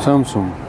Samsung.